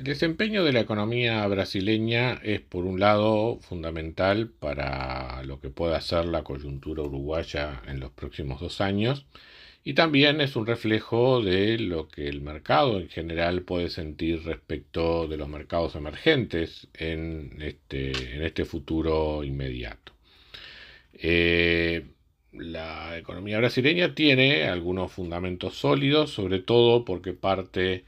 El desempeño de la economía brasileña es, por un lado, fundamental para lo que pueda ser la coyuntura uruguaya en los próximos dos años y también es un reflejo de lo que el mercado en general puede sentir respecto de los mercados emergentes en este, este futuro inmediato. Eh, la economía brasileña tiene algunos fundamentos sólidos, sobre todo porque parte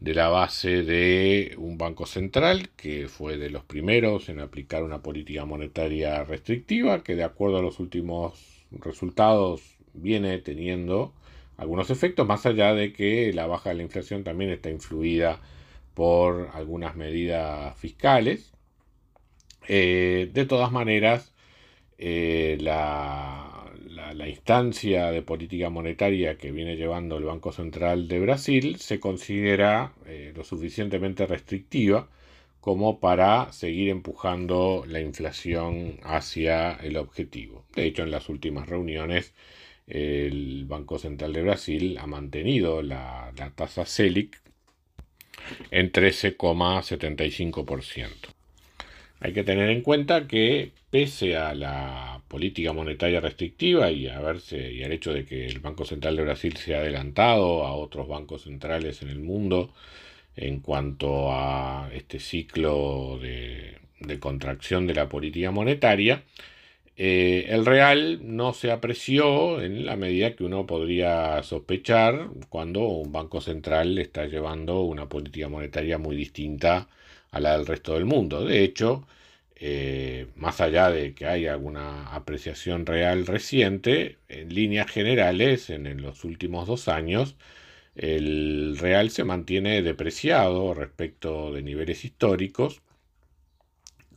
de la base de un banco central que fue de los primeros en aplicar una política monetaria restrictiva que de acuerdo a los últimos resultados viene teniendo algunos efectos más allá de que la baja de la inflación también está influida por algunas medidas fiscales. Eh, de todas maneras, eh, la, la, instancia de política monetaria que viene llevando el Banco Central de Brasil se considera eh, lo suficientemente restrictiva como para seguir empujando la inflación hacia el objetivo. De hecho, en las últimas reuniones, el Banco Central de Brasil ha mantenido la, la tasa CELIC en 13,75%. Hay que tener en cuenta que pese a la política monetaria restrictiva y a verse y al hecho de que el Banco Central de Brasil se ha adelantado a otros bancos centrales en el mundo en cuanto a este ciclo de, contracción de la política monetaria, eh, el real no se apreció en la medida que uno podría sospechar cuando un banco central está llevando una política monetaria muy distinta a la del resto del mundo. De hecho, eh, más allá de que haya alguna apreciación real reciente, en líneas generales, en, los últimos dos años, el real se mantiene depreciado respecto de niveles históricos,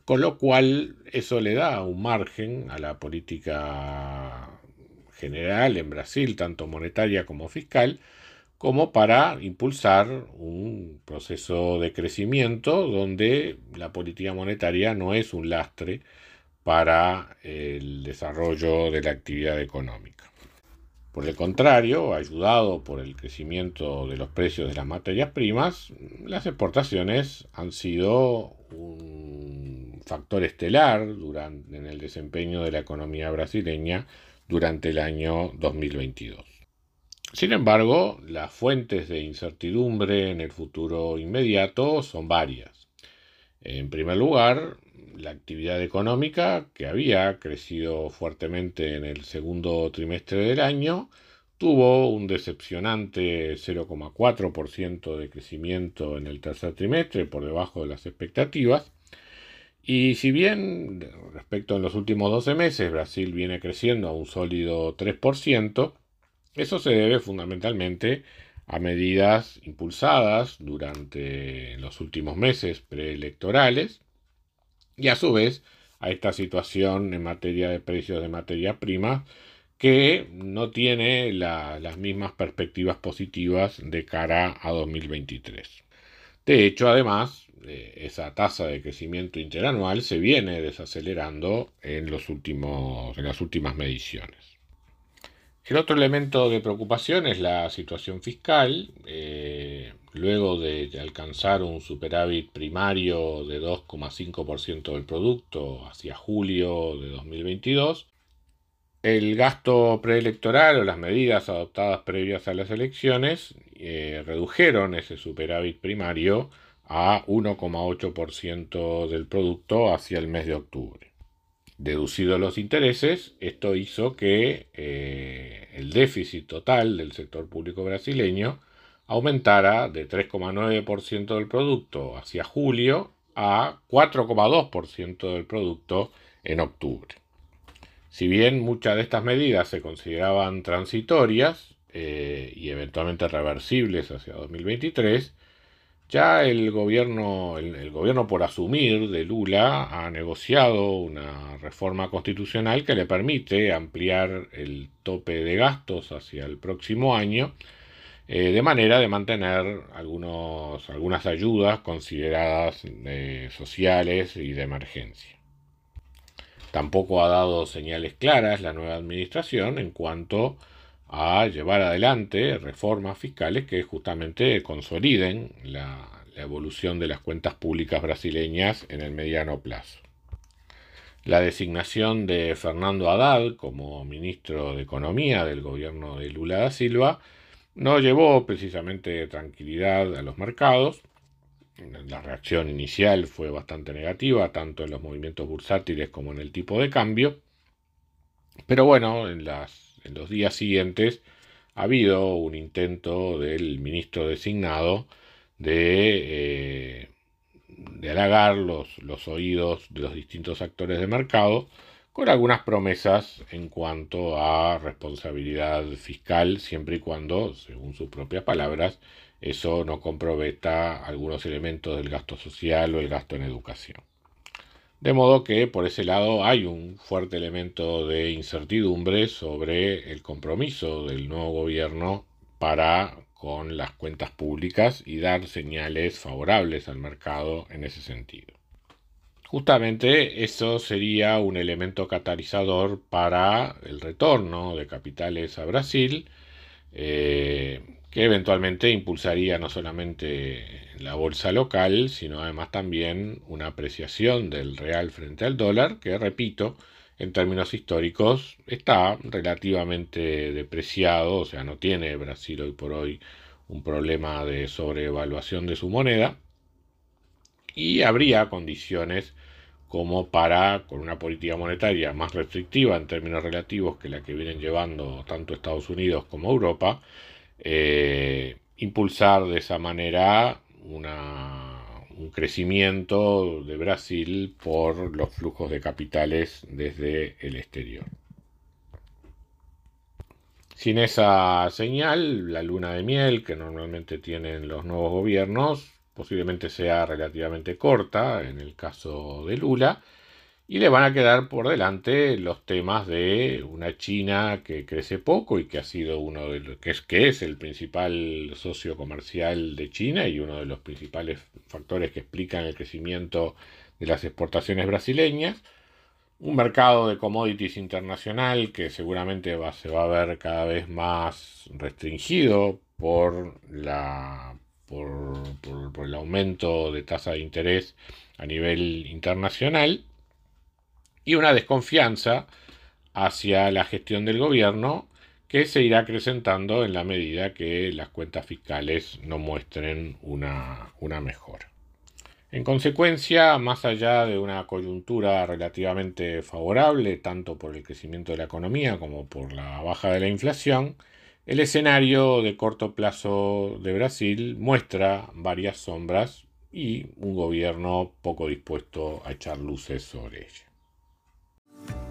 con lo cual eso le da un margen a la política general en Brasil, tanto monetaria como fiscal, como para impulsar un proceso de crecimiento donde la política monetaria no es un lastre para el desarrollo de la actividad económica. Por el contrario, ayudado por el crecimiento de los precios de las materias primas, las exportaciones han sido un factor estelar durante, en el desempeño de la economía brasileña durante el año 2022. Sin embargo, las fuentes de incertidumbre en el futuro inmediato son varias. En primer lugar, la actividad económica, que había crecido fuertemente en el segundo trimestre del año, tuvo un decepcionante 0,4% de crecimiento en el tercer trimestre, por debajo de las expectativas. Y si bien respecto a los últimos 12 meses Brasil viene creciendo a un sólido 3%, eso se debe fundamentalmente a medidas impulsadas durante los últimos meses preelectorales y a su vez a esta situación en materia de precios de materia prima que no tiene las mismas perspectivas positivas de cara a 2023. De hecho, además, eh, esa tasa de crecimiento interanual se viene desacelerando en, los últimos, en las últimas mediciones. El otro elemento de preocupación es la situación fiscal. Eh, luego de alcanzar un superávit primario de 2,5% del producto hacia julio de 2022, el gasto preelectoral o las medidas adoptadas previas a las elecciones eh, redujeron ese superávit primario a 1,8% del producto hacia el mes de octubre. Deducidos los intereses, esto hizo que eh, el déficit total del sector público brasileño aumentara de 3,9% del producto hacia julio a 4,2% del producto en octubre. Si bien muchas de estas medidas se consideraban transitorias, eh, y eventualmente reversibles hacia 2023, ya el gobierno, el, gobierno por asumir de Lula ha negociado una reforma constitucional que le permite ampliar el tope de gastos hacia el próximo año, eh, de manera de mantener algunos, algunas ayudas consideradas eh, sociales y de emergencia. Tampoco ha dado señales claras la nueva administración en cuanto a llevar adelante reformas fiscales que justamente consoliden la, evolución de las cuentas públicas brasileñas en el mediano plazo. La designación de Fernando Haddad como ministro de Economía del gobierno de Lula da Silva no llevó precisamente tranquilidad a los mercados. La reacción inicial fue bastante negativa, tanto en los movimientos bursátiles como en el tipo de cambio. Pero bueno, en las en los días siguientes ha habido un intento del ministro designado de, eh, de halagar los, los oídos de los distintos actores de mercado con algunas promesas en cuanto a responsabilidad fiscal, siempre y cuando, según sus propias palabras, eso no comprometa algunos elementos del gasto social o el gasto en educación. De modo que por ese lado hay un fuerte elemento de incertidumbre sobre el compromiso del nuevo gobierno para con las cuentas públicas y dar señales favorables al mercado en ese sentido. Justamente eso sería un elemento catalizador para el retorno de capitales a Brasil, eh, que eventualmente impulsaría no solamente la bolsa local, sino además también una apreciación del real frente al dólar, que repito, en términos históricos está relativamente depreciado, o sea, no tiene Brasil hoy por hoy un problema de sobrevaluación de su moneda, y habría condiciones como para, con una política monetaria más restrictiva en términos relativos que la que vienen llevando tanto Estados Unidos como Europa, eh, impulsar de esa manera un crecimiento de Brasil por los flujos de capitales desde el exterior. Sin esa señal, la luna de miel que normalmente tienen los nuevos gobiernos posiblemente sea relativamente corta en el caso de Lula y le van a quedar por delante los temas de una China que crece poco y que ha sido uno de los que es, que es el principal socio comercial de China y uno de los principales factores que explican el crecimiento de las exportaciones brasileñas. Un mercado de commodities internacional que seguramente va, se va a ver cada vez más restringido por, la, por, por el aumento de tasa de interés a nivel internacional y una desconfianza hacia la gestión del gobierno que se irá acrecentando en la medida que las cuentas fiscales no muestren una, una mejora. En consecuencia, más allá de una coyuntura relativamente favorable, tanto por el crecimiento de la economía como por la baja de la inflación, el escenario de corto plazo de Brasil muestra varias sombras y un gobierno poco dispuesto a echar luces sobre ella.